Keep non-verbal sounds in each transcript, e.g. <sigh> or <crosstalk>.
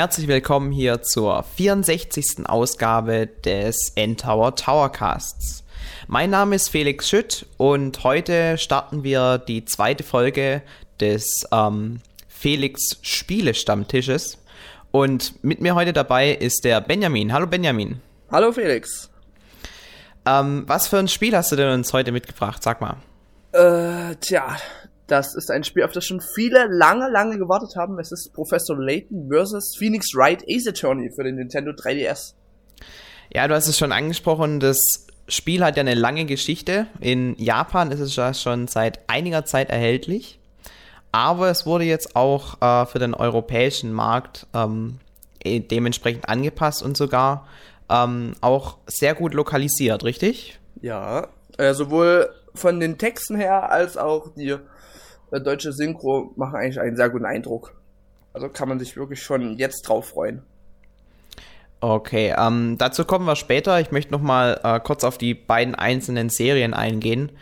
Herzlich willkommen hier zur 64. Ausgabe des N-Tower Towercasts. Mein Name ist Felix Schütt und heute starten wir die zweite Folge des ähm, Felix Spiele Stammtisches. Und mit mir heute dabei ist der Benjamin. Hallo Benjamin. Hallo Felix. Ähm, was für ein Spiel hast du denn uns heute mitgebracht? Sag mal. Äh, tja, das ist ein Spiel, auf das schon viele lange, lange gewartet haben. Es ist Professor Layton vs. Phoenix Wright Ace Attorney für den Nintendo 3DS. Ja, du hast es schon angesprochen, das Spiel hat ja eine lange Geschichte. In Japan ist es ja schon seit einiger Zeit erhältlich. Aber es wurde jetzt auch äh, für den europäischen Markt ähm, eh, dementsprechend angepasst und sogar ähm, auch sehr gut lokalisiert, richtig? Ja, äh, sowohl von den Texten her als auch die deutsche Synchro machen eigentlich einen sehr guten Eindruck. Also kann man sich wirklich schon jetzt drauf freuen. Okay, ähm, dazu kommen wir später. Ich möchte noch mal äh, kurz auf die beiden einzelnen Serien eingehen.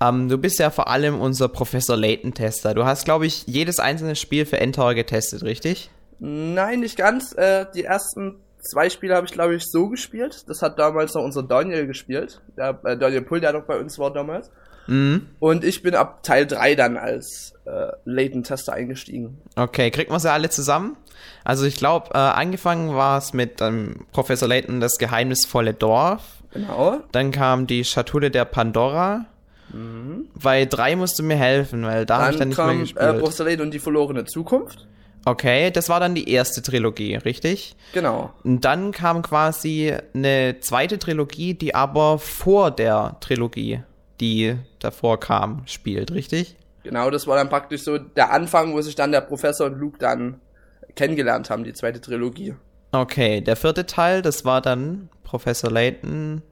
Ähm, du bist ja vor allem unser Professor Layton-Tester. Du hast, glaube ich, jedes einzelne Spiel für Endtower getestet, richtig? Nein, nicht ganz. Äh, die ersten zwei Spiele habe ich, glaube ich, so gespielt. Das hat damals noch unser Daniel gespielt. Der, äh, Daniel Pull, der noch bei uns war damals. Mhm. Und ich bin ab Teil 3 dann als äh, Layton-Tester eingestiegen. Okay, kriegt man sie alle zusammen? Also ich glaube, äh, angefangen war es mit ähm, Professor Layton das geheimnisvolle Dorf. Genau. Dann kam die Schatulle der Pandora. Mhm. Bei drei musst du mir helfen, weil da habe ich dann nicht kam, mehr Äh, gespielt. Professor Layton und die verlorene Zukunft. okay, das war dann die erste Trilogie, richtig? Genau. Und dann kam quasi eine zweite Trilogie, die aber vor der Trilogie, die davor kam, spielt, richtig? Genau, das war dann praktisch so der Anfang, wo sich dann der Professor und Luke dann kennengelernt haben, die zweite Trilogie. Okay, der vierte Teil, das war dann Professor Layton.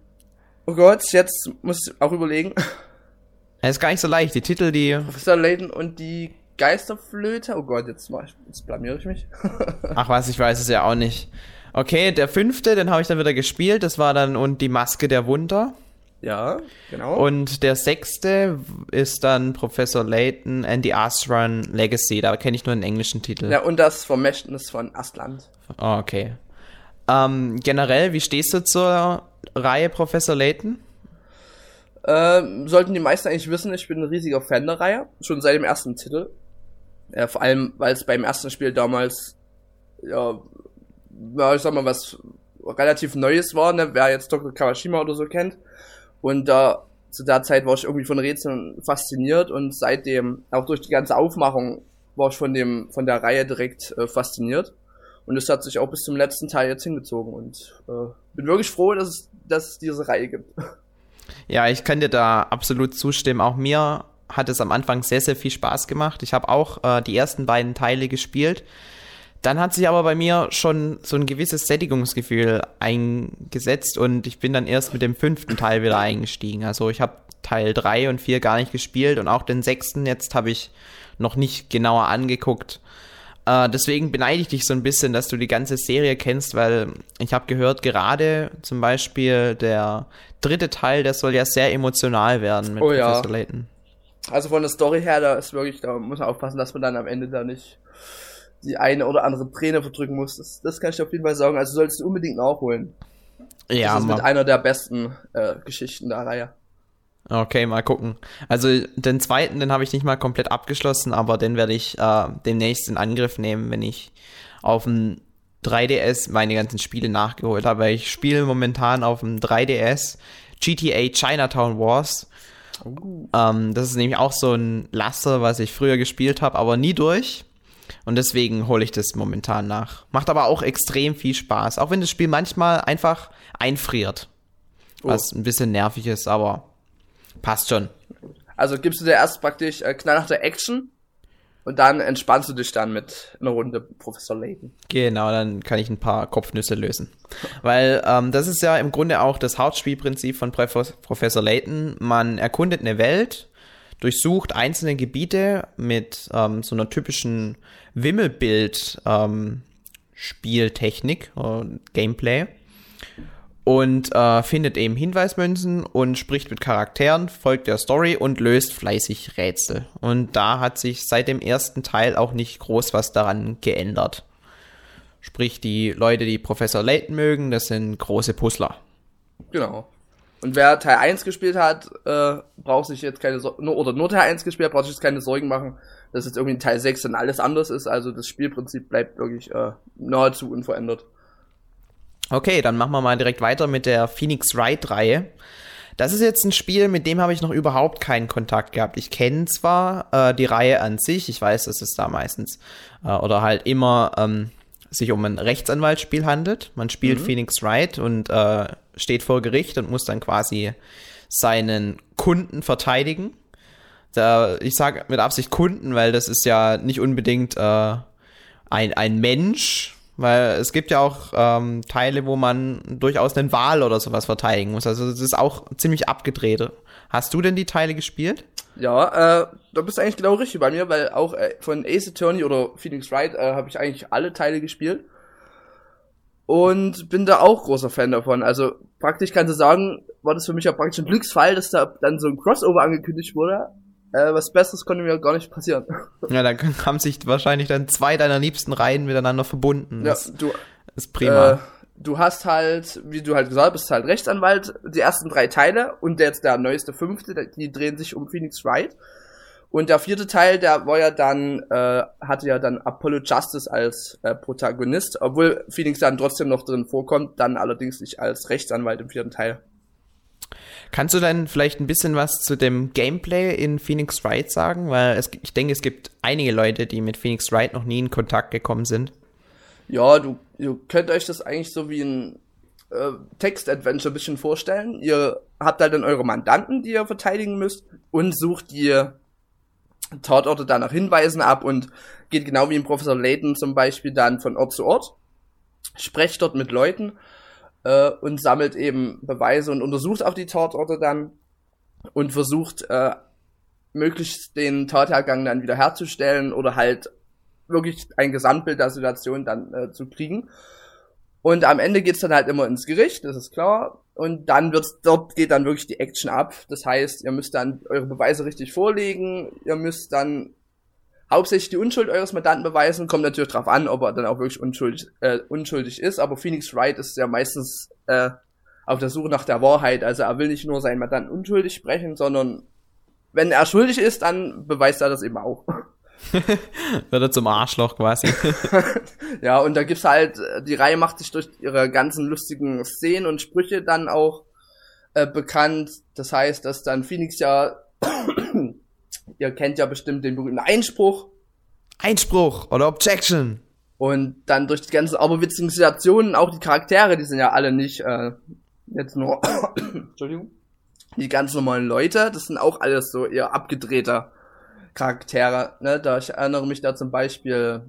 Oh Gott, jetzt muss ich auch überlegen. Es ist gar nicht so leicht, die Titel, die. Professor Layton und die Geisterflöte. Oh Gott, jetzt, ich, jetzt blamiere ich mich. <laughs> Ach was, ich weiß es ja auch nicht. Okay, der fünfte, den habe ich dann wieder gespielt, das war dann und die Maske der Wunder. Ja, genau. Und der sechste ist dann Professor Layton and the Asran Legacy. Da kenne ich nur den englischen Titel. ja, und das Vermächtnis von Astland. Oh, okay. Ähm, generell, wie stehst du zur Reihe Professor Layton? Ähm, sollten die meisten eigentlich wissen, ich bin ein riesiger Fan der Reihe. Schon seit dem ersten Titel. Ja, vor allem, weil es beim ersten Spiel damals, ja, ja, ich sag mal, was relativ Neues war, ne? wer jetzt Dr. Kawashima oder so kennt. Und da, zu der Zeit war ich irgendwie von Rätseln fasziniert und seitdem, auch durch die ganze Aufmachung, war ich von dem, von der Reihe direkt äh, fasziniert. Und es hat sich auch bis zum letzten Teil jetzt hingezogen und äh, bin wirklich froh, dass es, dass es diese Reihe gibt. Ja, ich kann dir da absolut zustimmen. Auch mir hat es am Anfang sehr, sehr viel Spaß gemacht. Ich habe auch äh, die ersten beiden Teile gespielt. Dann hat sich aber bei mir schon so ein gewisses Sättigungsgefühl eingesetzt und ich bin dann erst mit dem fünften Teil wieder eingestiegen. Also ich habe Teil 3 und 4 gar nicht gespielt und auch den sechsten jetzt habe ich noch nicht genauer angeguckt. Äh, deswegen beneide ich dich so ein bisschen, dass du die ganze Serie kennst, weil ich habe gehört, gerade zum Beispiel der dritte Teil, der soll ja sehr emotional werden mit Oh ja. Professor Layton. Also von der Story her, da ist wirklich, da muss man aufpassen, dass man dann am Ende da nicht die eine oder andere Träne verdrücken muss. Das, das kann ich dir auf jeden Fall sagen. Also solltest du unbedingt nachholen. Ja, das ist mit einer der besten äh, Geschichten der Reihe. okay, mal gucken. Also den zweiten, den habe ich nicht mal komplett abgeschlossen, aber den werde ich äh, demnächst in Angriff nehmen, wenn ich auf dem 3DS meine ganzen Spiele nachgeholt habe. Ich spiele momentan auf dem 3DS GTA Chinatown Wars. Ähm, das ist nämlich auch so ein Laster, was ich früher gespielt habe, aber nie durch. Und deswegen hole ich das momentan nach. Macht aber auch extrem viel Spaß. Auch wenn das Spiel manchmal einfach einfriert. Was ein bisschen nervig ist, aber passt schon. Also gibst du dir erst praktisch äh, knallharte Action und dann entspannst du dich dann mit einer Runde Professor Layton. Genau, dann kann ich ein paar Kopfnüsse lösen. Weil ähm, das ist ja im Grunde auch das Hauptspielprinzip von Prof Professor Layton. Man erkundet eine Welt, durchsucht einzelne Gebiete mit ähm, so einer typischen Wimmelbild-Spieltechnik, äh, Gameplay. Und äh, findet eben Hinweismünzen und spricht mit Charakteren, folgt der Story und löst fleißig Rätsel. Und da hat sich seit dem ersten Teil auch nicht groß was daran geändert. Sprich, die Leute, die Professor Layton mögen, das sind große Puzzler. Genau. Und wer Teil 1 gespielt hat, äh, braucht sich jetzt keine Sorgen, oder nur Teil 1 gespielt, braucht sich jetzt keine Sorgen machen, dass jetzt irgendwie Teil 6 dann alles anders ist. Also das Spielprinzip bleibt wirklich äh, nahezu unverändert. Okay, dann machen wir mal direkt weiter mit der Phoenix Wright-Reihe. Das ist jetzt ein Spiel, mit dem habe ich noch überhaupt keinen Kontakt gehabt. Ich kenne zwar äh, die Reihe an sich, ich weiß, dass es da meistens äh, oder halt immer ähm, sich um ein Rechtsanwaltsspiel handelt. Man spielt mhm. Phoenix Wright und äh, steht vor Gericht und muss dann quasi seinen Kunden verteidigen. Da, ich sage mit Absicht Kunden, weil das ist ja nicht unbedingt äh, ein, ein Mensch, weil es gibt ja auch ähm, Teile, wo man durchaus einen Wahl oder sowas verteidigen muss. Also das ist auch ziemlich abgedreht. Hast du denn die Teile gespielt? Ja, äh, da bist du eigentlich genau richtig bei mir, weil auch äh, von Ace Attorney oder Phoenix Wright äh, habe ich eigentlich alle Teile gespielt. Und bin da auch großer Fan davon. Also praktisch kannst du sagen, war das für mich ja praktisch ein Glücksfall, dass da dann so ein Crossover angekündigt wurde. Äh, was Besseres konnte mir gar nicht passieren. <laughs> Ja, da haben sich wahrscheinlich dann zwei deiner liebsten Reihen miteinander verbunden. Das ja, du, ist prima. Äh, du hast halt, wie du halt gesagt hast, bist halt Rechtsanwalt, die ersten drei Teile und jetzt der neueste fünfte, die drehen sich um Phoenix Wright. Und der vierte Teil, der war ja dann, äh, hatte ja dann Apollo Justice als äh, Protagonist, obwohl Phoenix dann trotzdem noch drin vorkommt, dann allerdings nicht als Rechtsanwalt im vierten Teil. Kannst du dann vielleicht ein bisschen was zu dem Gameplay in Phoenix Wright sagen? Weil es, ich denke, es gibt einige Leute, die mit Phoenix Wright noch nie in Kontakt gekommen sind. Ja, du, ihr könnt euch das eigentlich so wie ein äh, Text-Adventure ein bisschen vorstellen. Ihr habt halt dann eure Mandanten, die ihr verteidigen müsst und sucht die Tatorte dann nach Hinweisen ab und geht genau wie im Professor Layton zum Beispiel dann von Ort zu Ort, sprecht dort mit Leuten äh, und sammelt eben Beweise und untersucht auch die Tatorte dann und versucht äh, möglichst den Tathergang dann wieder herzustellen oder halt wirklich ein Gesamtbild der Situation dann äh, zu kriegen. Und am Ende geht's dann halt immer ins Gericht, das ist klar. Und dann wird's, dort geht dann wirklich die Action ab. Das heißt, ihr müsst dann eure Beweise richtig vorlegen, ihr müsst dann hauptsächlich die Unschuld eures Mandanten beweisen, kommt natürlich drauf an, ob er dann auch wirklich unschuldig, äh, unschuldig ist, aber Phoenix Wright ist ja meistens äh, auf der Suche nach der Wahrheit, also er will nicht nur seinen Mandanten unschuldig sprechen, sondern wenn er schuldig ist, dann beweist er das eben auch. <laughs> Wird er zum Arschloch quasi. <laughs> ja, und da gibt's halt, die Reihe macht sich durch ihre ganzen lustigen Szenen und Sprüche dann auch äh, bekannt. Das heißt, dass dann Phoenix ja Ihr kennt ja bestimmt den berühmten Einspruch. Einspruch oder Objection. Und dann durch die ganzen aberwitzigen Situationen, auch die Charaktere, die sind ja alle nicht äh, jetzt nur, <coughs> Entschuldigung, die ganz normalen Leute, das sind auch alles so eher abgedrehter Charaktere. Ne? Da ich erinnere mich da zum Beispiel,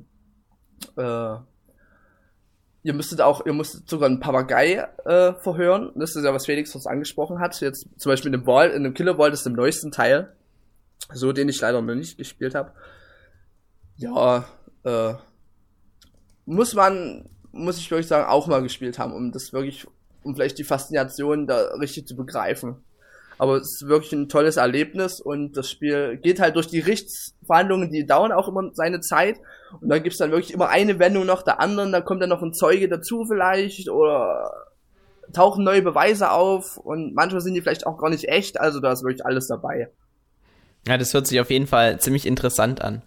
äh, ihr müsstet auch, ihr musstet sogar einen Papagei äh, verhören. Das ist ja was Felix uns angesprochen hat. Jetzt zum Beispiel in dem Ball, in dem Killer Ball, das ist im neuesten Teil so den ich leider noch nicht gespielt habe. Ja, äh, muss man, muss ich wirklich sagen, auch mal gespielt haben, um das wirklich, um vielleicht die Faszination da richtig zu begreifen. Aber es ist wirklich ein tolles Erlebnis und das Spiel geht halt durch die Gerichtsverhandlungen, die dauern auch immer seine Zeit. Und dann gibt's dann wirklich immer eine Wendung nach der anderen, da kommt dann noch ein Zeuge dazu vielleicht oder tauchen neue Beweise auf und manchmal sind die vielleicht auch gar nicht echt, also da ist wirklich alles dabei. Ja, das hört sich auf jeden Fall ziemlich interessant an.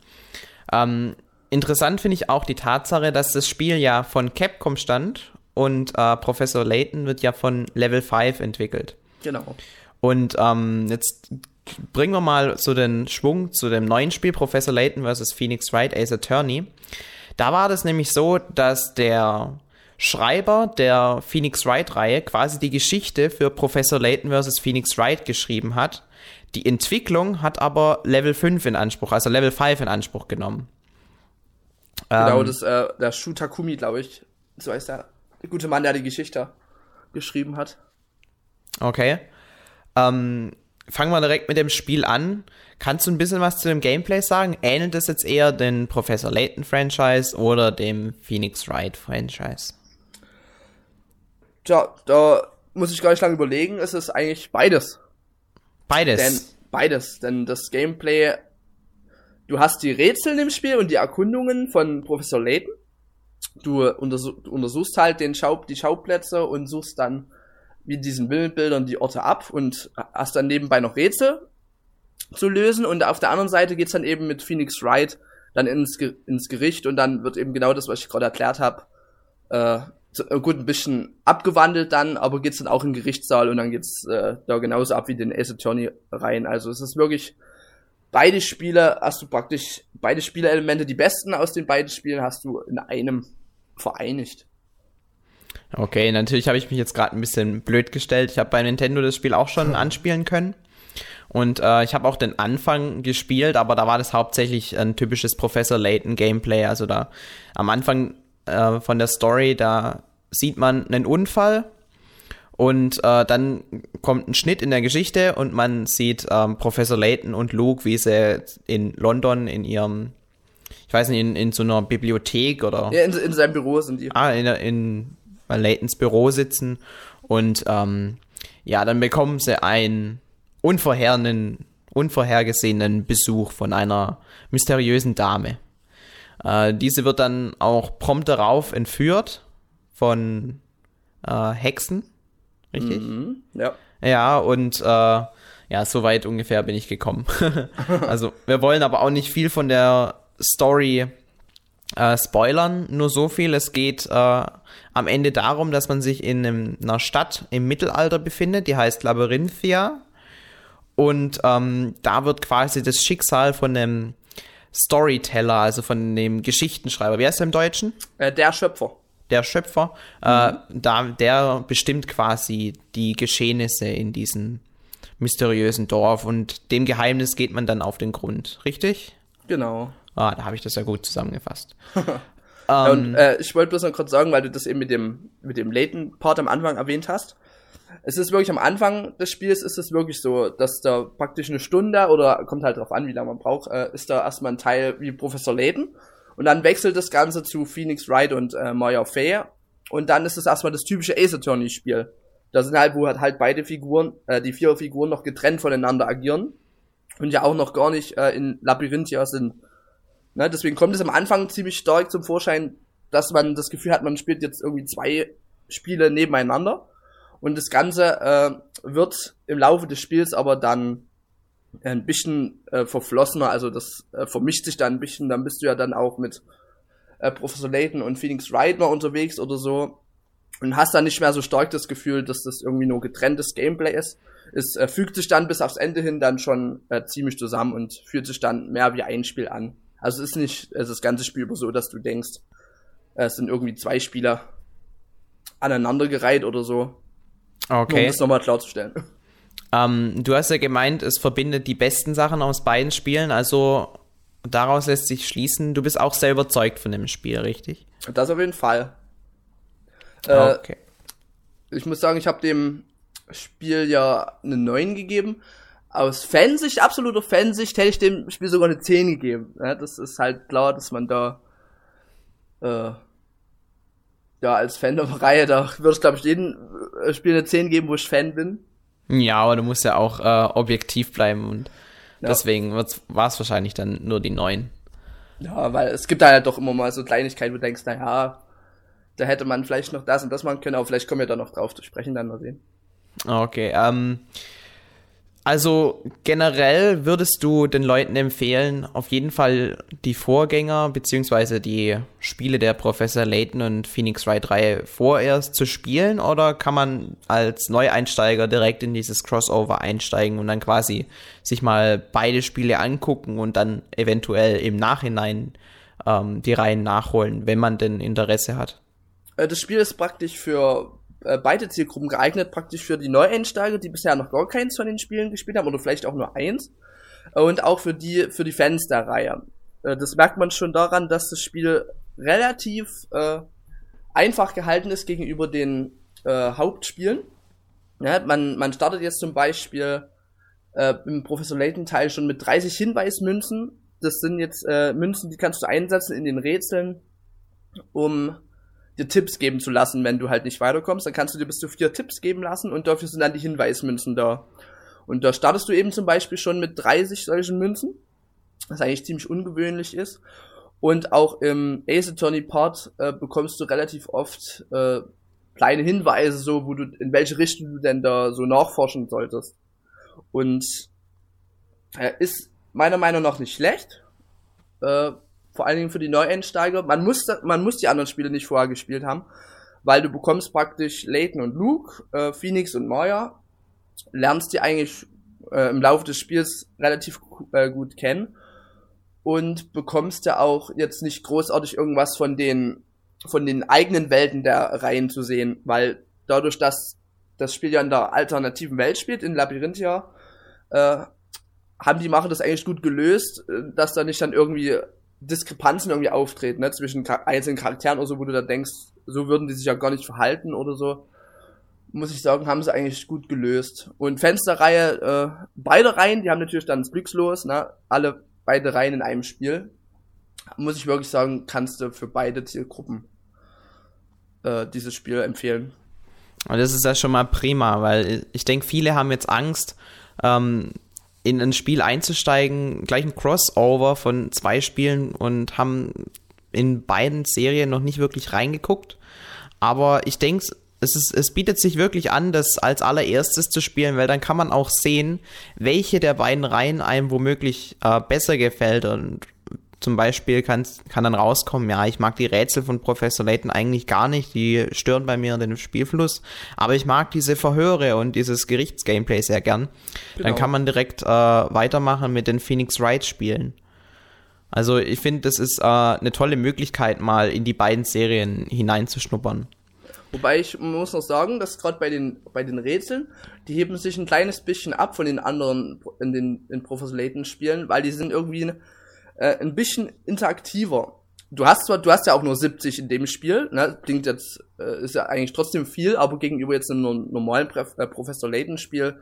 Ähm, interessant finde ich auch die Tatsache, dass das Spiel ja von Capcom stand und äh, Professor Layton wird ja von Level 5 entwickelt. Genau. Und ähm, jetzt bringen wir mal so den Schwung zu dem neuen Spiel, Professor Layton vs. Phoenix Wright Ace Attorney. Da war das nämlich so, dass der Schreiber der Phoenix Wright-Reihe quasi die Geschichte für Professor Layton vs. Phoenix Wright geschrieben hat, die Entwicklung hat aber Level 5 in Anspruch, also Level 5 in Anspruch genommen. Genau, ähm, das, äh, der Shu Takumi, glaube ich. So heißt der, gute Mann, der die Geschichte geschrieben hat. Okay. Ähm, fangen wir direkt mit dem Spiel an. Kannst du ein bisschen was zu dem Gameplay sagen? Ähnelt es jetzt eher den Professor Layton Franchise oder dem Phoenix Wright Franchise? Tja, da muss ich gar nicht lange überlegen. Es ist eigentlich beides. Beides. Denn, beides, denn das Gameplay, du hast die Rätsel im Spiel und die Erkundungen von Professor Layton. du, untersuch, du untersuchst halt den Schau, die Schauplätze und suchst dann in diesen Bildern die Orte ab und hast dann nebenbei noch Rätsel zu lösen und auf der anderen Seite geht's dann eben mit Phoenix Wright dann ins, ins Gericht und dann wird eben genau das, was ich gerade erklärt habe, äh, gut ein bisschen abgewandelt dann, aber geht's dann auch in den Gerichtssaal und dann geht's äh, da genauso ab wie den Ace Attorney rein. Also es ist wirklich beide Spiele hast du praktisch beide Spielelemente, die besten aus den beiden Spielen hast du in einem vereinigt. Okay, natürlich habe ich mich jetzt gerade ein bisschen blöd gestellt. Ich habe bei Nintendo das Spiel auch schon <laughs> anspielen können. Und äh, ich habe auch den Anfang gespielt, aber da war das hauptsächlich ein typisches Professor Layton Gameplay. Also da am Anfang äh, von der Story, da sieht man einen Unfall und äh, dann kommt ein Schnitt in der Geschichte und man sieht ähm, Professor Layton und Luke, wie sie in London in ihrem, ich weiß nicht, in, in so einer Bibliothek oder. Ja, in, in seinem Büro sind die. Ah, in, in Laytons Büro sitzen und ähm, ja, dann bekommen sie einen unvorhergesehenen Besuch von einer mysteriösen Dame. Äh, diese wird dann auch prompt darauf entführt von äh, Hexen. Richtig? Mhm, ja. Ja, und äh, ja, so weit ungefähr bin ich gekommen. <laughs> also, wir wollen aber auch nicht viel von der Story äh, spoilern, nur so viel. Es geht äh, am Ende darum, dass man sich in einem, einer Stadt im Mittelalter befindet, die heißt Labyrinthia. Und ähm, da wird quasi das Schicksal von einem Storyteller, also von dem Geschichtenschreiber, wie heißt er im Deutschen? Äh, der Schöpfer. Der Schöpfer, mhm. äh, da, der bestimmt quasi die Geschehnisse in diesem mysteriösen Dorf und dem Geheimnis geht man dann auf den Grund, richtig? Genau. Ah, da habe ich das ja gut zusammengefasst. ja, <laughs> und, ähm, äh, ich wollte bloß noch kurz sagen, weil du das eben mit dem, mit dem Layton-Part am Anfang erwähnt hast es ist wirklich am Anfang des Spiels ist es wirklich so, dass da praktisch eine Stunde oder kommt halt drauf an, wie lange man braucht, äh, ist da erstmal ein Teil wie Professor Layton und dann wechselt das Ganze zu Phoenix Wright und äh, Maya Fair und dann ist es erstmal das typische Ace Attorney Spiel. Da sind halt, wo halt, halt beide Figuren, äh, die vier Figuren noch getrennt voneinander agieren und ja auch noch gar nicht äh, in Labyrinthia sind. Ne, deswegen kommt es am Anfang ziemlich stark zum Vorschein, dass man das Gefühl hat, man spielt jetzt irgendwie zwei Spiele nebeneinander. Und das Ganze äh, wird im Laufe des Spiels aber dann ein bisschen äh, verflossener, also das äh, vermischt sich dann ein bisschen, dann bist du ja dann auch mit äh, Professor Layton und Phoenix mal unterwegs oder so und hast dann nicht mehr so stark das Gefühl, dass das irgendwie nur getrenntes Gameplay ist. Es äh, fügt sich dann bis aufs Ende hin dann schon äh, ziemlich zusammen und fühlt sich dann mehr wie ein Spiel an. Also es ist nicht es ist das ganze Spiel über so, dass du denkst, äh, es sind irgendwie zwei Spieler aneinandergereiht oder so, Okay. Um das nochmal klarzustellen. Ähm, du hast ja gemeint, es verbindet die besten Sachen aus beiden Spielen, also daraus lässt sich schließen, du bist auch sehr überzeugt von dem Spiel, richtig? Das auf jeden Fall. Äh, okay. Ich muss sagen, ich habe dem Spiel ja eine 9 gegeben. Aus Fansicht, absoluter Fansicht, hätte ich dem Spiel sogar eine 10 gegeben. Ja, das ist halt klar, dass man da äh, ja, als Fan der Reihe, da würde ich, glaube ich, jedem äh, Spiel eine 10 geben, wo ich Fan bin. Ja, aber du musst ja auch äh, objektiv bleiben und ja. deswegen war es wahrscheinlich dann nur die 9. Ja, weil es gibt da ja doch immer mal so Kleinigkeiten, wo du denkst, naja, da hätte man vielleicht noch das und das machen können, aber vielleicht kommen wir da noch drauf zu sprechen, dann mal sehen. Okay, ähm, also generell würdest du den Leuten empfehlen, auf jeden Fall die Vorgänger beziehungsweise die Spiele der Professor Layton und Phoenix Wright Reihe vorerst zu spielen oder kann man als Neueinsteiger direkt in dieses Crossover einsteigen und dann quasi sich mal beide Spiele angucken und dann eventuell im Nachhinein ähm, die Reihen nachholen, wenn man denn Interesse hat? Äh, das Spiel ist praktisch für äh, beide Zielgruppen geeignet, praktisch für die Neueinsteiger, die bisher noch gar keins von den Spielen gespielt haben oder vielleicht auch nur eins. Und auch für die, für die Fans der Reihe. Äh, das merkt man schon daran, dass das Spiel relativ äh, einfach gehalten ist gegenüber den äh, Hauptspielen. Ja, man, man startet jetzt zum Beispiel äh, im Professor Layton Teil schon mit 30 Hinweismünzen. Das sind jetzt äh, Münzen, die kannst du einsetzen in den Rätseln, um dir Tipps geben zu lassen, wenn du halt nicht weiterkommst. Dann kannst du dir bis zu vier Tipps geben lassen und dafür sind dann die Hinweismünzen da. Und da startest du eben zum Beispiel schon mit 30 solchen Münzen, was eigentlich ziemlich ungewöhnlich ist. Und auch im Ace Attorney Part äh, bekommst du relativ oft äh, kleine Hinweise, so wo du in welche Richtung du denn da so nachforschen solltest. Und äh, ist meiner Meinung nach nicht schlecht. Äh, vor allen Dingen für die Neueinsteiger. Man muss, man muss die anderen Spiele nicht vorher gespielt haben, weil du bekommst praktisch Layton und Luke, äh, Phoenix und Maya, lernst die eigentlich äh, im Laufe des Spiels relativ äh, gut kennen und bekommst ja auch jetzt nicht großartig irgendwas von den von den eigenen Welten der Reihen zu sehen, weil dadurch, dass das Spiel ja in der alternativen Welt spielt, in Labyrinthia, äh, haben die Macher das eigentlich gut gelöst, äh, dass da nicht dann irgendwie Diskrepanzen irgendwie auftreten, ne, zwischen einzelnen Charakteren oder so, wo du da denkst, so würden die sich ja gar nicht verhalten oder so. Muss ich sagen, haben sie eigentlich gut gelöst. Und Fensterreihe, äh, beide Reihen, die haben natürlich dann das Glückslos, ne, alle beide Reihen in einem Spiel. Muss ich wirklich sagen, kannst du für beide Zielgruppen äh, dieses Spiel empfehlen. Und das ist ja schon mal prima, weil ich denke, viele haben jetzt Angst, ähm, in ein Spiel einzusteigen, gleich ein Crossover von zwei Spielen und haben in beiden Serien noch nicht wirklich reingeguckt. Aber ich denke, es, es bietet sich wirklich an, das als allererstes zu spielen, weil dann kann man auch sehen, welche der beiden Reihen einem womöglich äh, besser gefällt und zum Beispiel kann, kann dann rauskommen, ja, ich mag die Rätsel von Professor Layton eigentlich gar nicht, die stören bei mir den Spielfluss, aber ich mag diese Verhöre und dieses Gerichtsgameplay sehr gern. Genau. Dann kann man direkt äh, weitermachen mit den Phoenix Wright Spielen. Also ich finde, das ist äh, eine tolle Möglichkeit, mal in die beiden Serien hineinzuschnuppern. Wobei ich muss noch sagen, dass gerade bei den bei den Rätseln, die heben sich ein kleines bisschen ab von den anderen in den in Professor Layton Spielen, weil die sind irgendwie äh, ein bisschen interaktiver. Du hast zwar, du hast ja auch nur 70 in dem Spiel, ne? Klingt jetzt, äh, ist ja eigentlich trotzdem viel, aber gegenüber jetzt einem normalen Pre äh, Professor Layton Spiel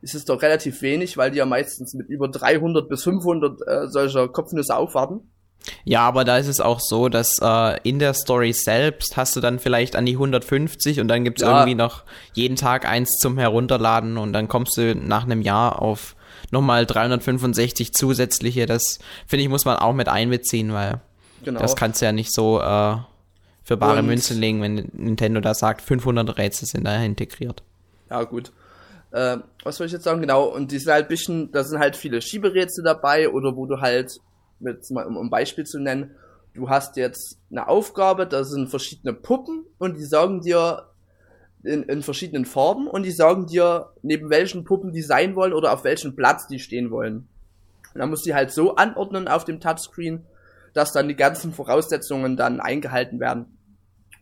ist es doch relativ wenig, weil die ja meistens mit über 300 bis 500 äh, solcher Kopfnüsse aufwarten. Ja, aber da ist es auch so, dass äh, in der Story selbst hast du dann vielleicht an die 150 und dann gibt's ja. irgendwie noch jeden Tag eins zum Herunterladen und dann kommst du nach einem Jahr auf nochmal 365 zusätzliche. Das finde ich, muss man auch mit einbeziehen, weil genau. das kannst du ja nicht so äh, für bare Und, Münze legen, wenn Nintendo da sagt, 500 Rätsel sind da integriert. Ja, gut. Äh, was soll ich jetzt sagen? Genau, und die sind halt bisschen, da sind halt viele Schieberätsel dabei oder wo du halt, mit, um ein Beispiel zu nennen, du hast jetzt eine Aufgabe, da sind verschiedene Puppen und die sagen dir, in, in verschiedenen Farben und die sagen dir, neben welchen Puppen die sein wollen oder auf welchem Platz die stehen wollen. Und dann musst du die halt so anordnen auf dem Touchscreen, dass dann die ganzen Voraussetzungen dann eingehalten werden.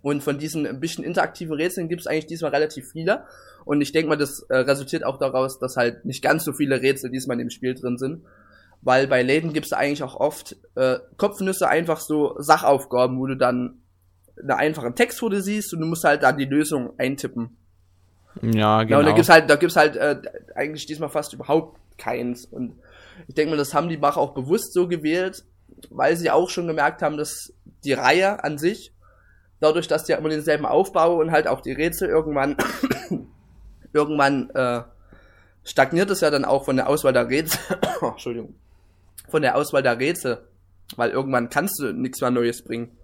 Und von diesen ein bisschen interaktiven Rätseln gibt es eigentlich diesmal relativ viele. Und ich denke mal, das äh, resultiert auch daraus, dass halt nicht ganz so viele Rätsel diesmal dem Spiel drin sind. Weil bei Läden gibt es eigentlich auch oft äh, Kopfnüsse, einfach so Sachaufgaben, wo du dann einen einfachen Text vor dir siehst und du musst halt da die Lösung eintippen. Ja, genau. Ja, und da gibt's halt, da gibt's halt äh, eigentlich diesmal fast überhaupt keins. Und ich denke mal, das haben die Macher auch bewusst so gewählt, weil sie auch schon gemerkt haben, dass die Reihe an sich, dadurch, dass die ja immer denselben Aufbau und halt auch die Rätsel irgendwann, <coughs> irgendwann äh, stagniert es ja dann auch von der Auswahl der Rätsel. <coughs> Entschuldigung. Von der Auswahl der Rätsel. Weil irgendwann kannst du nichts mehr Neues bringen.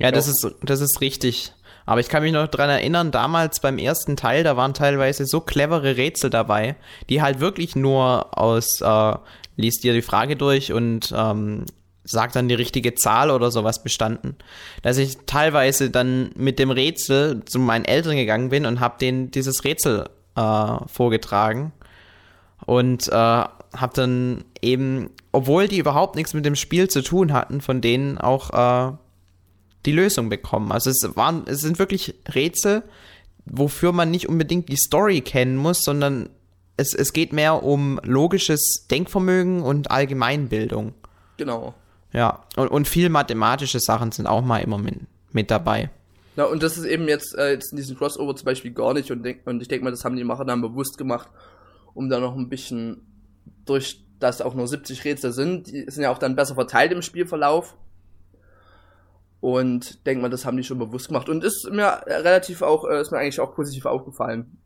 Ja, das ist, das ist richtig. Aber ich kann mich noch dran erinnern, damals beim ersten Teil, da waren teilweise so clevere Rätsel dabei, die halt wirklich nur aus, äh, liest dir die Frage durch und ähm, sagt dann die richtige Zahl oder sowas bestanden. Dass ich teilweise dann mit dem Rätsel zu meinen Eltern gegangen bin und habe denen dieses Rätsel äh, vorgetragen und äh, habe dann eben, obwohl die überhaupt nichts mit dem Spiel zu tun hatten, von denen auch äh, die Lösung bekommen. Also es waren, es sind wirklich Rätsel, wofür man nicht unbedingt die Story kennen muss, sondern es, es geht mehr um logisches Denkvermögen und Allgemeinbildung. Genau. Ja, und, und viel mathematische Sachen sind auch mal immer mit, mit dabei. Ja, und das ist eben jetzt, äh, jetzt in diesem Crossover zum Beispiel gar nicht und, denk, und ich denke mal, das haben die Macher dann bewusst gemacht, um da noch ein bisschen durch, dass auch nur 70 Rätsel sind, die sind ja auch dann besser verteilt im Spielverlauf und denkt man, das haben die schon bewusst gemacht. Und ist mir relativ auch, äh, ist mir eigentlich auch positiv aufgefallen.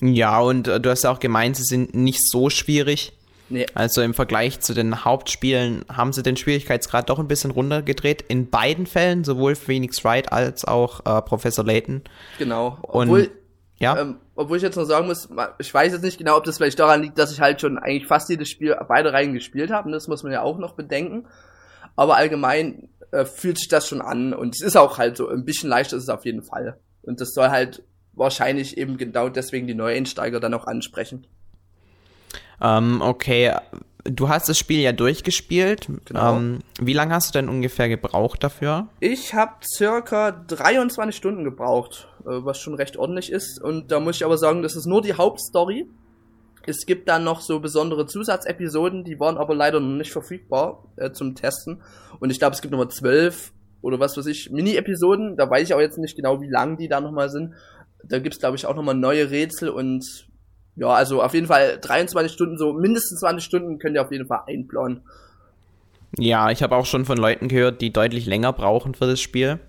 Ja, und äh, du hast ja auch gemeint, sie sind nicht so schwierig. Nee. Also im Vergleich zu den Hauptspielen haben sie den Schwierigkeitsgrad doch ein bisschen runtergedreht. In beiden Fällen, sowohl Phoenix Wright als auch äh, Professor Layton. Genau. Obwohl, Und, ja. Ähm, obwohl ich jetzt noch sagen muss, ich weiß jetzt nicht genau, ob das vielleicht daran liegt, dass ich halt schon eigentlich fast jedes Spiel beide Reihen gespielt habe. Das muss man ja auch noch bedenken. Aber allgemein äh, fühlt sich das schon an. Und es ist auch halt so, ein bisschen leichter ist es auf jeden Fall. Und das soll halt wahrscheinlich eben genau deswegen die Neueinsteiger dann auch ansprechen. Ähm, okay, du hast das Spiel ja durchgespielt. Genau. Ähm, wie lange hast du denn ungefähr gebraucht dafür? Ich habe circa 23 Stunden gebraucht, äh, was schon recht ordentlich ist. Und da muss ich aber sagen, das ist nur die Hauptstory. Es gibt dann noch so besondere Zusatzepisoden, die waren aber leider noch nicht verfügbar äh, zum Testen. Und ich glaube, es gibt nochmal zwölf oder was weiß ich, Mini-Episoden. Da weiß ich auch jetzt nicht genau, wie lang die da nochmal sind. Da gibt's glaube ich, auch nochmal neue Rätsel und ja, also auf jeden Fall 23 Stunden, so mindestens 20 Stunden könnt ihr auf jeden Fall einplanen. Ja, ich habe auch schon von Leuten gehört, die deutlich länger brauchen für das Spiel.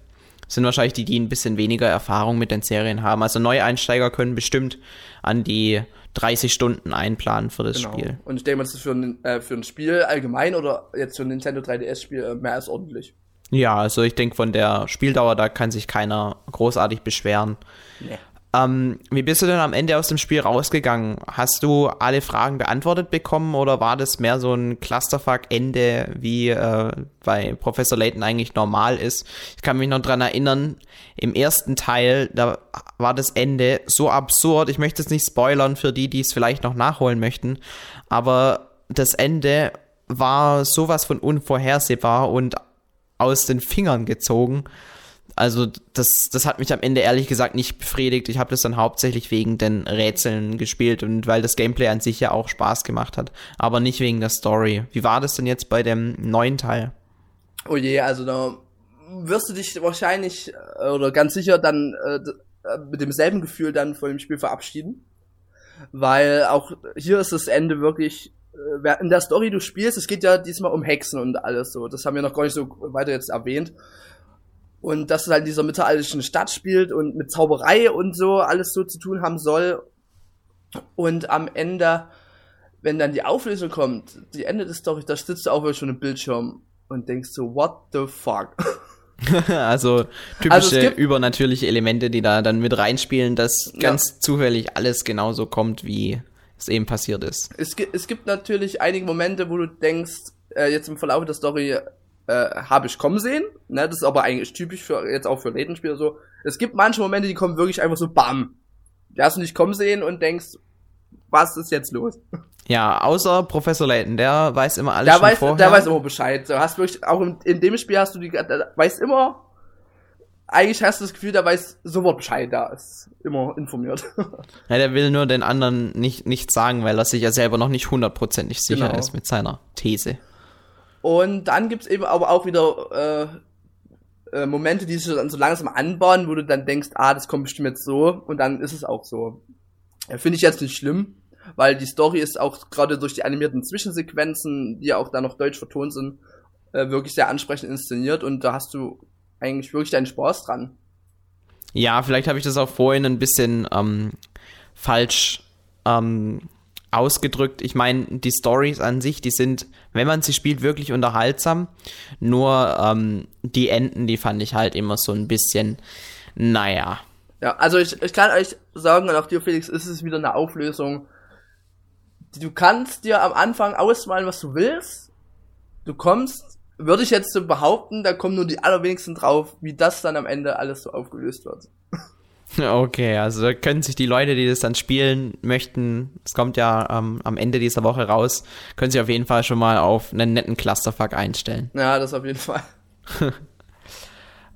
Sind wahrscheinlich die, die ein bisschen weniger Erfahrung mit den Serien haben. Also Neueinsteiger können bestimmt an die 30 Stunden einplanen für das genau. Spiel. Und ich denke mal, das ist für ein, äh, für ein Spiel allgemein oder jetzt für ein Nintendo 3DS-Spiel äh, mehr als ordentlich. Ja, also ich denke, von der Spieldauer, da kann sich keiner großartig beschweren. Nee. Ähm, wie bist du denn am Ende aus dem Spiel rausgegangen? Hast du alle Fragen beantwortet bekommen oder war das mehr so ein Clusterfuck-Ende, wie äh, bei Professor Layton eigentlich normal ist? Ich kann mich noch dran erinnern, im ersten Teil, da war das Ende so absurd. Ich möchte es nicht spoilern für die, die es vielleicht noch nachholen möchten, aber das Ende war sowas von unvorhersehbar und aus den Fingern gezogen. Also das, das hat mich am Ende ehrlich gesagt nicht befriedigt. Ich habe das dann hauptsächlich wegen den Rätseln gespielt und weil das Gameplay an sich ja auch Spaß gemacht hat, aber nicht wegen der Story. Wie war das denn jetzt bei dem neuen Teil? Oh je, also da wirst du dich wahrscheinlich äh, oder ganz sicher dann äh, äh, mit demselben Gefühl dann von dem Spiel verabschieden. Weil auch hier ist das Ende wirklich äh, in der Story du spielst, es geht ja diesmal um Hexen und alles so. Das haben wir noch gar nicht so weiter jetzt erwähnt und dass es halt in dieser mittelalterlichen Stadt spielt und mit Zauberei und so alles so zu tun haben soll. Und am Ende, wenn dann die Auflösung kommt, die Ende des Story, da sitzt du auch wieder schon im Bildschirm und denkst so, what the fuck? <laughs> also typische also übernatürliche Elemente, die da dann mit reinspielen, dass ganz ja. zufällig alles genauso kommt, wie es eben passiert ist. Es, es gibt natürlich einige Momente, wo du denkst, äh, jetzt im Verlauf der Story, äh, habe ich kommen sehen. Ne? Das ist aber eigentlich typisch für jetzt auch für Ladenspieler so. Es gibt manche Momente, die kommen wirklich einfach so bam. Die hast du nicht kommen sehen und denkst, was ist jetzt los? Ja, außer Professor Layton, der weiß immer alles der schon weiß, vorher. Der weiß immer Bescheid. Du hast wirklich, auch in, in dem Spiel hast du die, der weiß immer, eigentlich hast du das Gefühl, der weiß sofort Bescheid, der ist immer informiert. <laughs> Ja, der will nur den anderen nicht, nicht sagen, weil er sich ja selber noch nicht hundertprozentig sicher genau. ist mit seiner These. Und dann gibt's eben aber auch wieder äh, äh, Momente, die sich dann so langsam anbauen, wo du dann denkst, ah, das kommt bestimmt jetzt so und dann ist es auch so. Finde ich jetzt nicht schlimm, weil die Story ist auch gerade durch die animierten Zwischensequenzen, die ja auch da noch deutsch vertont sind, äh, wirklich sehr ansprechend inszeniert und da hast du eigentlich wirklich deinen Spaß dran. Ja, vielleicht habe ich das auch vorhin ein bisschen ähm, falsch ähm, ausgedrückt. Ich meine, die Stories an sich, die sind, wenn man sie spielt, wirklich unterhaltsam. Nur ähm, die Enden, die fand ich halt immer so ein bisschen, naja. Ja, also ich, ich kann euch sagen, und auch dir, Felix, ist es wieder eine Auflösung. Du kannst dir am Anfang ausmalen, was du willst. Du kommst, würde ich jetzt so behaupten, da kommen nur die allerwenigsten drauf, wie das dann am Ende alles so aufgelöst wird. <laughs> <laughs> Okay, also können sich die Leute, die das dann spielen möchten, es kommt ja ähm, am Ende dieser Woche raus, können sich auf jeden Fall schon mal auf einen netten Clusterfuck einstellen. Ja, das auf jeden Fall. <laughs>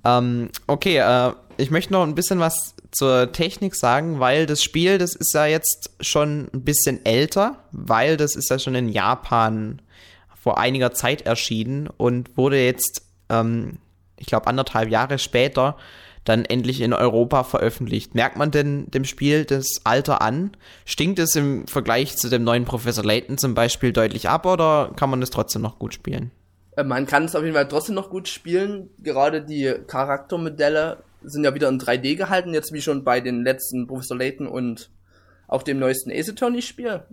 ähm, okay, äh, ich möchte noch ein bisschen was zur Technik sagen, weil das Spiel, das ist ja jetzt schon ein bisschen älter, weil das ist ja schon in Japan vor einiger Zeit erschienen und wurde jetzt, ähm, ich glaube, anderthalb Jahre später dann endlich in Europa veröffentlicht. Merkt man denn dem Spiel das Alter an? Stinkt es im Vergleich zu dem neuen Professor Layton zum Beispiel deutlich ab oder kann man es trotzdem noch gut spielen? Äh, man kann es auf jeden Fall trotzdem noch gut spielen. Gerade die Charaktermodelle sind ja wieder in 3D gehalten, jetzt wie schon bei den letzten Professor Layton und auch dem neuesten Ace Attorney Spiel.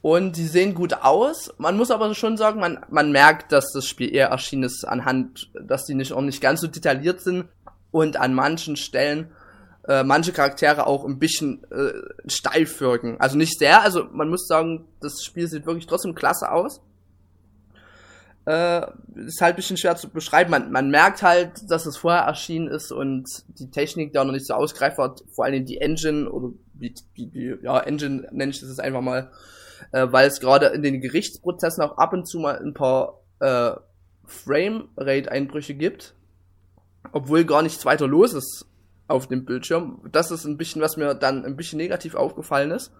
Und die sehen gut aus. Man muss aber schon sagen, man, man merkt, dass das Spiel eher erschienen ist anhand, dass die nicht auch nicht ganz so detailliert sind und an manchen Stellen äh, manche Charaktere auch ein bisschen äh, steif wirken. Also nicht sehr, also man muss sagen, das Spiel sieht wirklich trotzdem klasse aus. Äh, ist halt ein bisschen schwer zu beschreiben. Man, man merkt halt, dass es vorher erschienen ist und die Technik da noch nicht so ausgereift war, vor allem die Engine oder wie, wie, wie ja, Engine nenne ich das jetzt einfach mal, äh, weil es gerade in den Gerichtsprozessen auch ab und zu mal ein paar äh, Frame-Rate-Einbrüche gibt, obwohl gar nichts weiter los ist auf dem Bildschirm. Das ist ein bisschen, was mir dann ein bisschen negativ aufgefallen ist.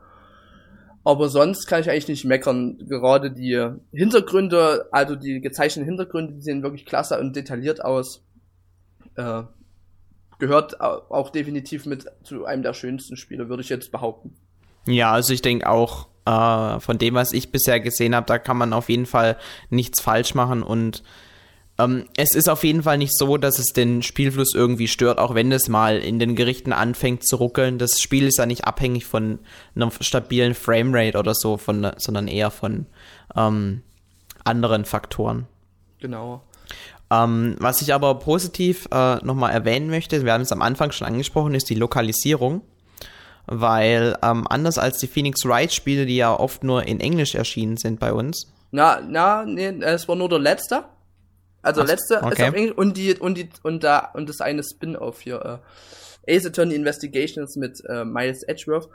Aber sonst kann ich eigentlich nicht meckern. Gerade die Hintergründe, also die gezeichneten Hintergründe, die sehen wirklich klasse und detailliert aus. Äh, gehört auch definitiv mit zu einem der schönsten Spiele, würde ich jetzt behaupten. Ja, also ich denke auch, äh, von dem, was ich bisher gesehen habe, da kann man auf jeden Fall nichts falsch machen und ähm, es ist auf jeden Fall nicht so, dass es den Spielfluss irgendwie stört, auch wenn es mal in den Gerichten anfängt zu ruckeln. Das Spiel ist ja nicht abhängig von einer stabilen Framerate oder so, von, sondern eher von ähm, anderen Faktoren. Genau. Ähm, was ich aber positiv äh, nochmal erwähnen möchte, wir haben es am Anfang schon angesprochen, ist die Lokalisierung. Weil ähm, anders als die Phoenix Wright Spiele, die ja oft nur in Englisch erschienen sind bei uns. Na, na, nee, es war nur der letzte. Also Ach, letzte okay. ist auf Englisch und die und die und da und das eine Spin-off hier äh, Ace Attorney Investigations mit äh, Miles Edgeworth.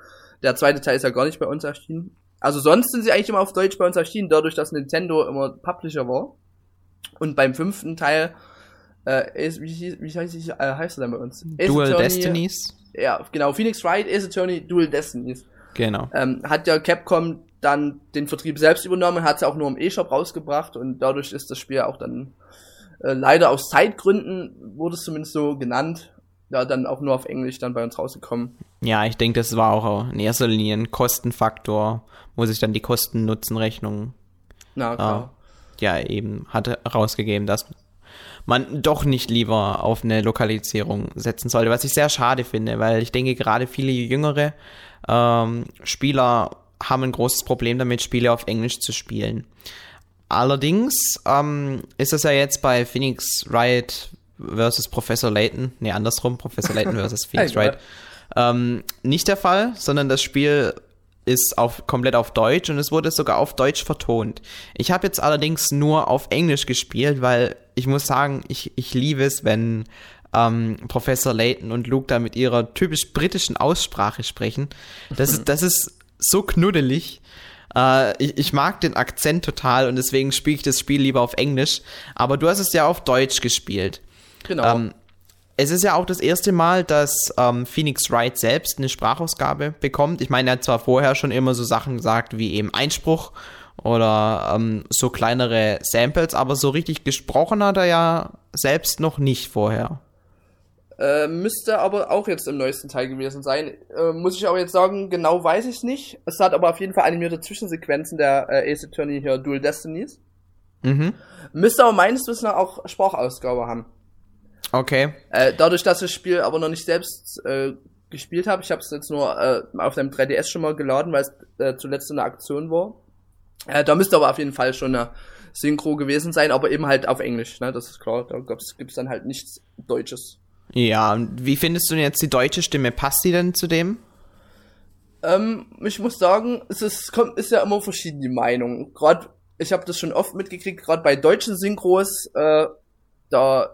Der zweite Teil ist ja gar nicht bei uns erschienen. Also sonst sind sie eigentlich immer auf Deutsch bei uns erschienen, dadurch, dass Nintendo immer Publisher war. Und beim fünften Teil äh, Ace, wie, wie heißt, ich, äh, heißt er denn bei uns? Ace Dual Attorney, Destinies. Ja, genau. Phoenix Wright, Ace Attorney, Dual Destinies. Genau. Ähm, hat ja Capcom dann den Vertrieb selbst übernommen, hat es auch nur im E-Shop rausgebracht und dadurch ist das Spiel auch dann äh, leider aus Zeitgründen wurde es zumindest so genannt. Ja, dann auch nur auf Englisch dann bei uns rausgekommen. Ja, ich denke, das war auch in erster Linie ein Kostenfaktor, wo sich dann die Kosten-Nutzen-Rechnung. Äh, ja eben hatte rausgegeben, dass man doch nicht lieber auf eine Lokalisierung setzen sollte, was ich sehr schade finde, weil ich denke, gerade viele jüngere ähm, Spieler haben ein großes Problem damit, Spiele auf Englisch zu spielen. Allerdings ähm, ist es ja jetzt bei Phoenix Wright versus Professor Layton, nee, andersrum, Professor Layton <laughs> versus Phoenix Wright, ähm, nicht der Fall, sondern das Spiel ist auf, komplett auf Deutsch und es wurde sogar auf Deutsch vertont. Ich habe jetzt allerdings nur auf Englisch gespielt, weil ich muss sagen, ich, ich liebe es, wenn ähm, Professor Layton und Luke da mit ihrer typisch britischen Aussprache sprechen. Das ist, das ist so knuddelig. Äh, ich, ich, mag den Akzent total und deswegen spiele ich das Spiel lieber auf Englisch. Aber du hast es ja auf Deutsch gespielt. Genau. Ähm, es ist ja auch das erste Mal, dass ähm, Phoenix Wright selbst eine Sprachausgabe bekommt. Ich meine, er hat zwar vorher schon immer so Sachen gesagt wie eben Einspruch oder ähm, so kleinere Samples, aber so richtig gesprochen hat er ja selbst noch nicht vorher. Äh, müsste aber auch jetzt im neuesten Teil gewesen sein. Äh, muss ich aber jetzt sagen, genau weiß ich es nicht. Es hat aber auf jeden Fall animierte Zwischensequenzen der äh, Ace Attorney hier Dual Destinies. Mhm. Müsste aber meines Wissens auch Sprachausgabe haben. Okay. Äh, dadurch, dass ich das Spiel aber noch nicht selbst äh, gespielt habe, ich habe es jetzt nur äh, auf deinem 3DS schon mal geladen, weil es äh, zuletzt eine Aktion war. Äh, da müsste aber auf jeden Fall schon eine Synchro gewesen sein, aber eben halt auf Englisch, ne? Das ist klar. Da gibt es dann halt nichts Deutsches. Ja, wie findest du denn jetzt die deutsche Stimme? Passt die denn zu dem? Ähm, ich muss sagen, es ist, kommt, ist ja immer verschiedene Meinungen. Gerade, ich habe das schon oft mitgekriegt, gerade bei deutschen Synchros, äh, da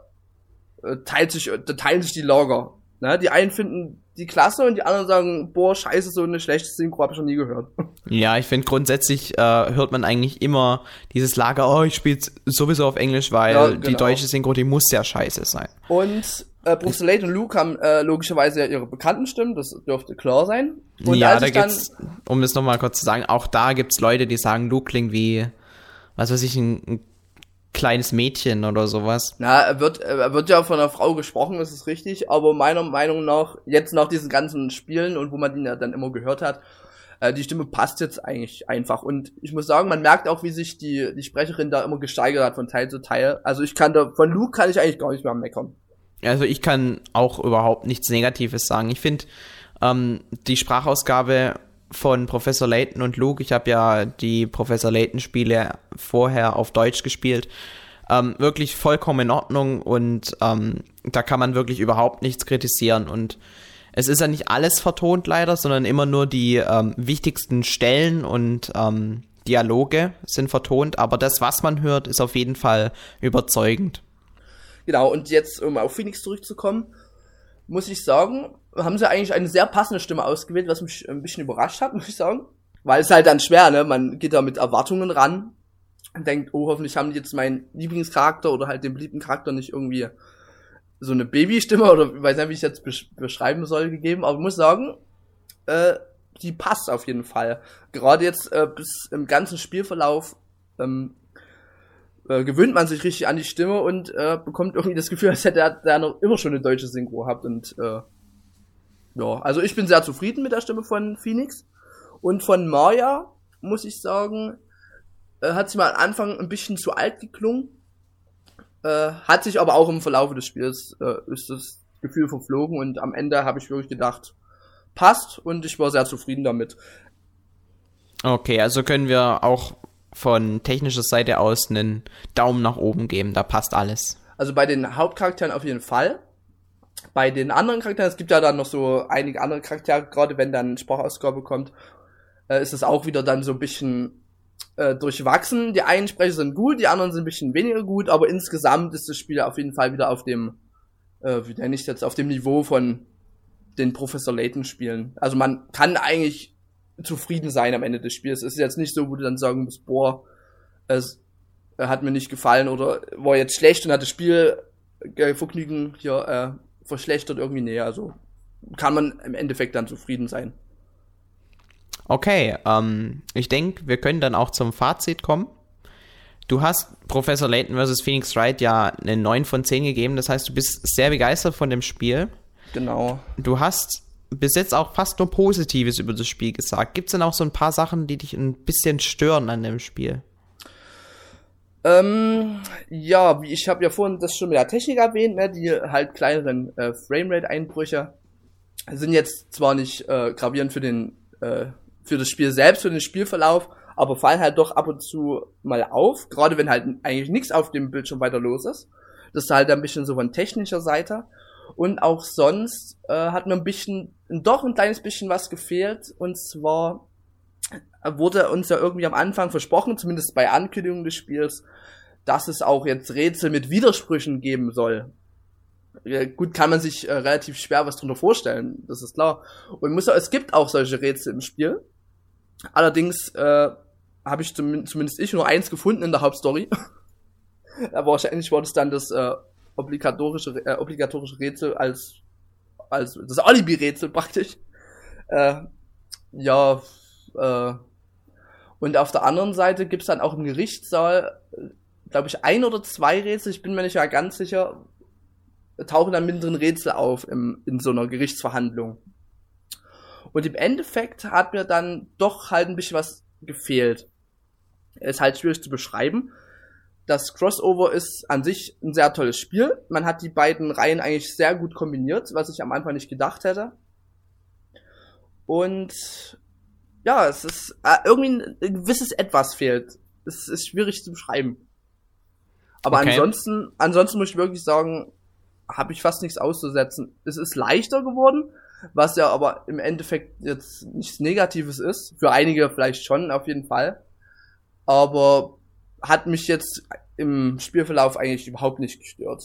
äh, teilt sich, da teilen sich die Lager. Ne? Die einen finden die klasse und die anderen sagen, boah, scheiße, so eine schlechte Synchro habe ich noch nie gehört. <laughs> Ja, ich finde grundsätzlich äh, hört man eigentlich immer dieses Lager, oh, ich spiele sowieso auf Englisch, weil ja, genau. die deutsche Synchro, die muss ja scheiße sein. Und äh, Bruce Slade und Luke haben äh, logischerweise ja ihre bekannten Stimmen, das dürfte klar sein. Und ja, da gibt's, um das nochmal kurz zu sagen, auch da gibt's Leute, die sagen, Luke klingt wie, was weiß ich, ein, ein kleines Mädchen oder sowas. Na, er wird, er wird ja von einer Frau gesprochen, das ist richtig, aber meiner Meinung nach, jetzt nach diesen ganzen Spielen und wo man ihn ja dann immer gehört hat, äh, die Stimme passt jetzt eigentlich einfach. Und ich muss sagen, man merkt auch, wie sich die, die Sprecherin da immer gesteigert hat von Teil zu Teil. Also ich kann da, von Luke kann ich eigentlich gar nicht mehr meckern. Also ich kann auch überhaupt nichts Negatives sagen. Ich finde, ähm, die Sprachausgabe von Professor Layton und Luke. Ich habe ja die Professor Layton Spiele vorher auf Deutsch gespielt. Ähm, wirklich vollkommen in Ordnung und ähm, da kann man wirklich überhaupt nichts kritisieren und es ist ja nicht alles vertont leider, sondern immer nur die ähm, wichtigsten Stellen und ähm, Dialoge sind vertont, aber das, was man hört, ist auf jeden Fall überzeugend. Genau, und jetzt, um auf Phoenix zurückzukommen, muss ich sagen, haben sie eigentlich eine sehr passende Stimme ausgewählt, was mich ein bisschen überrascht hat, <laughs> muss ich sagen. Weil es halt dann schwer, ne? Man geht da mit Erwartungen ran und denkt, oh, hoffentlich haben die jetzt meinen Lieblingscharakter oder halt den beliebten Charakter nicht irgendwie so eine Babystimme oder weiß nicht, wie ich jetzt beschreiben soll, gegeben. Aber muss sagen, äh, die passt auf jeden Fall. Gerade jetzt äh, bis im ganzen Spielverlauf ähm, äh, gewöhnt man sich richtig an die Stimme und äh, bekommt irgendwie das Gefühl, als hätte er da noch immer schon eine deutsche Synchro gehabt. Und äh, ja, also ich bin sehr zufrieden mit der Stimme von Phoenix. Und von Maya, muss ich sagen, äh, hat sie mal am Anfang ein bisschen zu alt geklungen. Äh, hat sich aber auch im Verlauf des Spiels äh, ist das Gefühl verflogen und am Ende habe ich wirklich gedacht, passt und ich war sehr zufrieden damit. Okay, also können wir auch von technischer Seite aus einen Daumen nach oben geben, da passt alles. Also bei den Hauptcharakteren auf jeden Fall. Bei den anderen Charakteren, es gibt ja dann noch so einige andere Charaktere, gerade wenn dann Sprachausgabe kommt, äh, ist es auch wieder dann so ein bisschen äh, durchwachsen. Die einen Sprecher sind gut, die anderen sind ein bisschen weniger gut, aber insgesamt ist das Spiel auf jeden Fall wieder auf dem, äh, wie nenne ich jetzt, auf dem Niveau von den Professor Layton Spielen. Also man kann eigentlich zufrieden sein am Ende des Spiels. Es ist jetzt nicht so, wo du dann sagen musst, boah, es hat mir nicht gefallen oder war jetzt schlecht und hat das Spiel äh, Vergnügen hier äh, verschlechtert irgendwie näher. Also kann man im Endeffekt dann zufrieden sein. Okay, ähm, ich denke, wir können dann auch zum Fazit kommen. Du hast Professor Layton vs. Phoenix Wright ja eine 9 von 10 gegeben, das heißt, du bist sehr begeistert von dem Spiel. Genau. Du hast bis jetzt auch fast nur Positives über das Spiel gesagt. Gibt es denn auch so ein paar Sachen, die dich ein bisschen stören an dem Spiel? Ähm, ja, ich habe ja vorhin das schon mit der Technik erwähnt, ne, die halt kleineren äh, Framerate-Einbrüche sind jetzt zwar nicht äh, gravierend für den äh, für das Spiel selbst, für den Spielverlauf, aber fallen halt doch ab und zu mal auf, gerade wenn halt eigentlich nichts auf dem Bildschirm weiter los ist. Das ist halt ein bisschen so von technischer Seite. Und auch sonst äh, hat mir ein bisschen, doch ein kleines bisschen was gefehlt. Und zwar wurde uns ja irgendwie am Anfang versprochen, zumindest bei Ankündigung des Spiels, dass es auch jetzt Rätsel mit Widersprüchen geben soll. Ja, gut, kann man sich äh, relativ schwer was drunter vorstellen, das ist klar. Und muss es gibt auch solche Rätsel im Spiel. Allerdings äh, habe ich zum, zumindest ich nur eins gefunden in der Hauptstory. <laughs> Aber wahrscheinlich war das dann das äh, obligatorische, äh, obligatorische Rätsel als, als das Alibi-Rätsel praktisch. Äh, ja, äh, und auf der anderen Seite gibt's dann auch im Gerichtssaal, glaube ich, ein oder zwei Rätsel, ich bin mir nicht mehr ganz sicher, tauchen dann mittendrin Rätsel auf im, in so einer Gerichtsverhandlung. Und im Endeffekt hat mir dann doch halt ein bisschen was gefehlt. Ist halt schwierig zu beschreiben, das Crossover ist an sich ein sehr tolles Spiel. Man hat die beiden Reihen eigentlich sehr gut kombiniert, was ich am Anfang nicht gedacht hätte. Und ja, es ist äh, irgendwie ein gewisses Etwas fehlt. Es ist schwierig zu beschreiben. Aber okay. ansonsten, ansonsten muss ich wirklich sagen, habe ich fast nichts auszusetzen. Es ist leichter geworden, was ja aber im Endeffekt jetzt nichts Negatives ist. Für einige vielleicht schon, auf jeden Fall. Aber hat mich jetzt im Spielverlauf eigentlich überhaupt nicht gestört.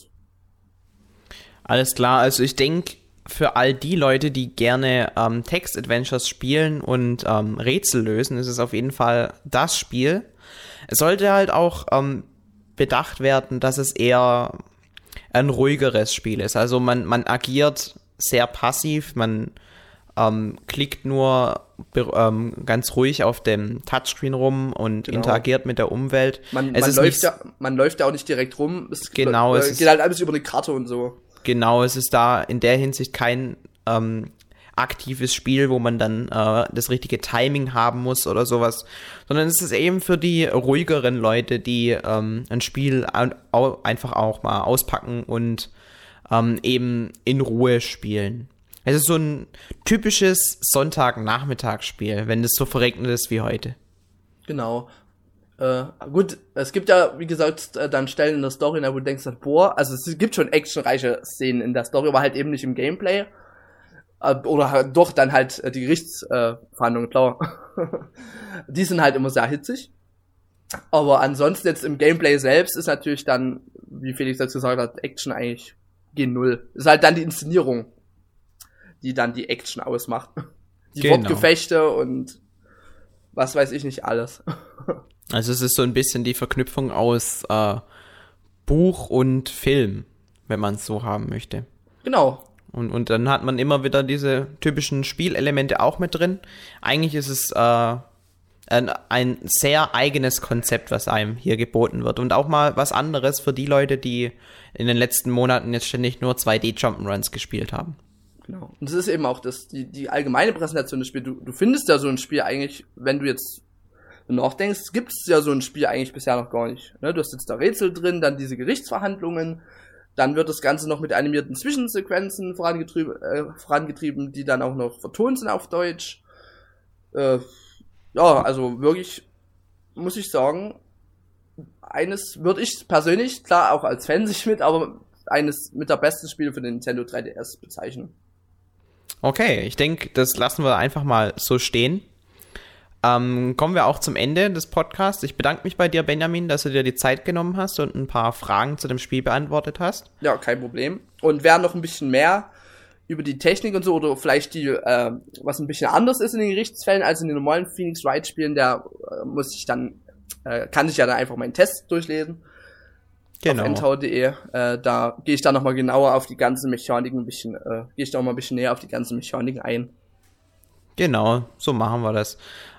Alles klar, also ich denke, für all die Leute, die gerne ähm, Text-Adventures spielen und ähm, Rätsel lösen, ist es auf jeden Fall das Spiel. Es sollte halt auch ähm, bedacht werden, dass es eher ein ruhigeres Spiel ist. Also man, man agiert sehr passiv, man ähm, klickt nur ähm, ganz ruhig auf dem Touchscreen rum und genau. interagiert mit der Umwelt. Man, man läuft ja, man läuft ja auch nicht direkt rum. Es genau, es geht halt alles über eine Karte und so. Genau, es ist da in der Hinsicht kein ähm, aktives Spiel, wo man dann äh, das richtige Timing haben muss oder sowas, sondern es ist eben für die ruhigeren Leute, die ähm, ein Spiel einfach auch mal auspacken und ähm, eben in Ruhe spielen. Es ist so ein typisches Sonntagnachmittagsspiel, wenn es so verregnet ist wie heute. Genau. Äh, gut, es gibt ja, wie gesagt, äh, dann Stellen in der Story, wo du denkst, boah, also es gibt schon actionreiche Szenen in der Story, aber halt eben nicht im Gameplay. Äh, oder halt doch dann halt äh, die Gerichtsverhandlungen, klar. <laughs> die sind halt immer sehr hitzig. Aber ansonsten jetzt im Gameplay selbst ist natürlich dann, wie Felix dazu gesagt hat, Action eigentlich G0. Ist halt dann die Inszenierung, die dann die Action ausmacht. <laughs> Die genau. Wortgefechte und was weiß ich nicht alles. <laughs> Also es ist so ein bisschen die Verknüpfung aus äh, Buch und Film, wenn man es so haben möchte. Genau. Und, und dann hat man immer wieder diese typischen Spielelemente auch mit drin. Eigentlich ist es äh, ein, ein sehr eigenes Konzept, was einem hier geboten wird. Und auch mal was anderes für die Leute, die in den letzten Monaten jetzt ständig nur 2D Jump'n'Runs gespielt haben. Genau. Und das ist eben auch das, die, die allgemeine Präsentation des Spiels. Du, du findest ja so ein Spiel eigentlich, wenn du jetzt nachdenkst, gibt es ja so ein Spiel eigentlich bisher noch gar nicht. Ne? Du hast jetzt da Rätsel drin, dann diese Gerichtsverhandlungen, dann wird das Ganze noch mit animierten Zwischensequenzen vorangetrieben, äh, vorangetrieben die dann auch noch vertont sind auf Deutsch. Äh, ja, also wirklich, muss ich sagen, eines würde ich persönlich, klar auch als Fan sich mit, aber eines mit der besten Spiele für den Nintendo 3DS bezeichnen. Okay, ich denke, das lassen wir einfach mal so stehen. Ähm, kommen wir auch zum Ende des Podcasts. Ich bedanke mich bei dir, Benjamin, dass du dir die Zeit genommen hast und ein paar Fragen zu dem Spiel beantwortet hast. Ja, kein Problem. Und wer noch ein bisschen mehr über die Technik und so oder vielleicht die, äh, was ein bisschen anders ist in den Gerichtsfällen als in den normalen Phoenix Wright Spielen, der äh, muss ich dann, äh, kann sich ja dann einfach meinen Test durchlesen. Genau. Auf ntau.de. Äh, da gehe ich dann nochmal genauer auf die ganzen Mechaniken ein bisschen, äh, gehe ich da mal ein bisschen näher auf die ganzen Mechaniken ein. Genau, so machen wir das.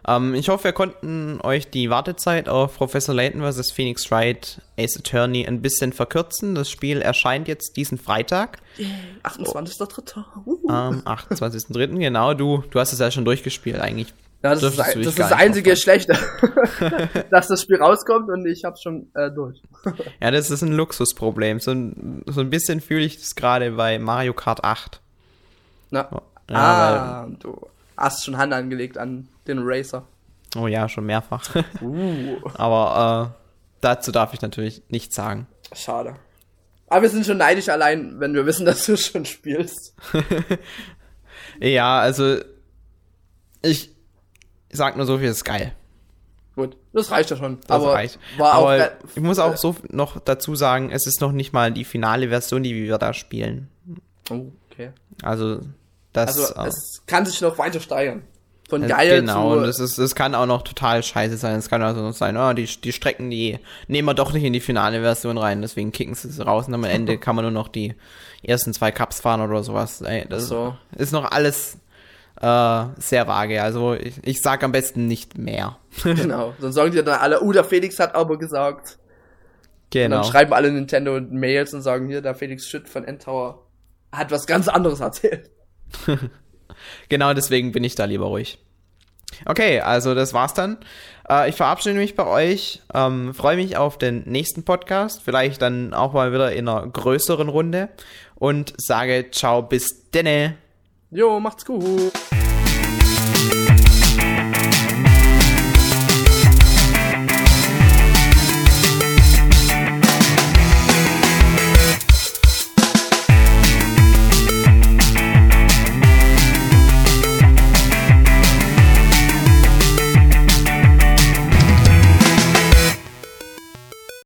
Ähm, ich hoffe, wir konnten euch die Wartezeit auf Professor Layton vs. Phoenix Wright Ace Attorney ein bisschen verkürzen. Das Spiel erscheint jetzt diesen Freitag. Yeah, 28.3. Uh. Am 28.3. genau. Du, du hast es ja schon durchgespielt eigentlich. Ja, das ist das, das einzige Schlechte, <laughs> dass das Spiel rauskommt und ich hab's schon äh, durch. ja, das ist ein Luxusproblem. So ein, so ein bisschen fühle ich das gerade bei Mario Kart 8. Na. Ja, ah, du hast schon Hand angelegt an den Racer. Oh ja, schon mehrfach. <laughs> Uh. Aber äh, dazu darf ich natürlich nichts sagen. Schade. Aber wir sind schon neidisch allein, wenn wir wissen, <laughs> dass du schon spielst. ja, also ich sag nur so viel, ist geil. Gut, das reicht ja schon. Das aber reicht. aber ich muss auch so noch dazu sagen, es ist noch nicht mal die finale Version, die wir da spielen. Oh, okay. Also das, also äh, es kann sich noch weiter steigern. Von geil genau, zu... und es, ist, es kann auch noch total scheiße sein. Es kann also noch sein, oh, die, die Strecken, die nehmen wir doch nicht in die finale Version rein, deswegen kicken sie es raus und am Ende <laughs> kann man nur noch die ersten zwei Cups fahren oder sowas. Ey, das so. ist noch alles äh, sehr vage. Also ich, ich sag am besten nicht mehr. <laughs> genau, sonst sagen die dann alle, uh, der Felix hat aber gesagt. Genau. Und dann genau. schreiben alle Nintendo Mails und sagen, hier, der Felix Schütt von Endtower hat was ganz anderes erzählt. <laughs> genau deswegen bin ich da lieber ruhig. Okay, also das war's dann. Äh, ich verabschiede mich bei euch. Ähm, Freue mich auf den nächsten Podcast. Vielleicht dann auch mal wieder in einer größeren Runde. Und sage ciao, bis denne. Jag och Mats Skoog!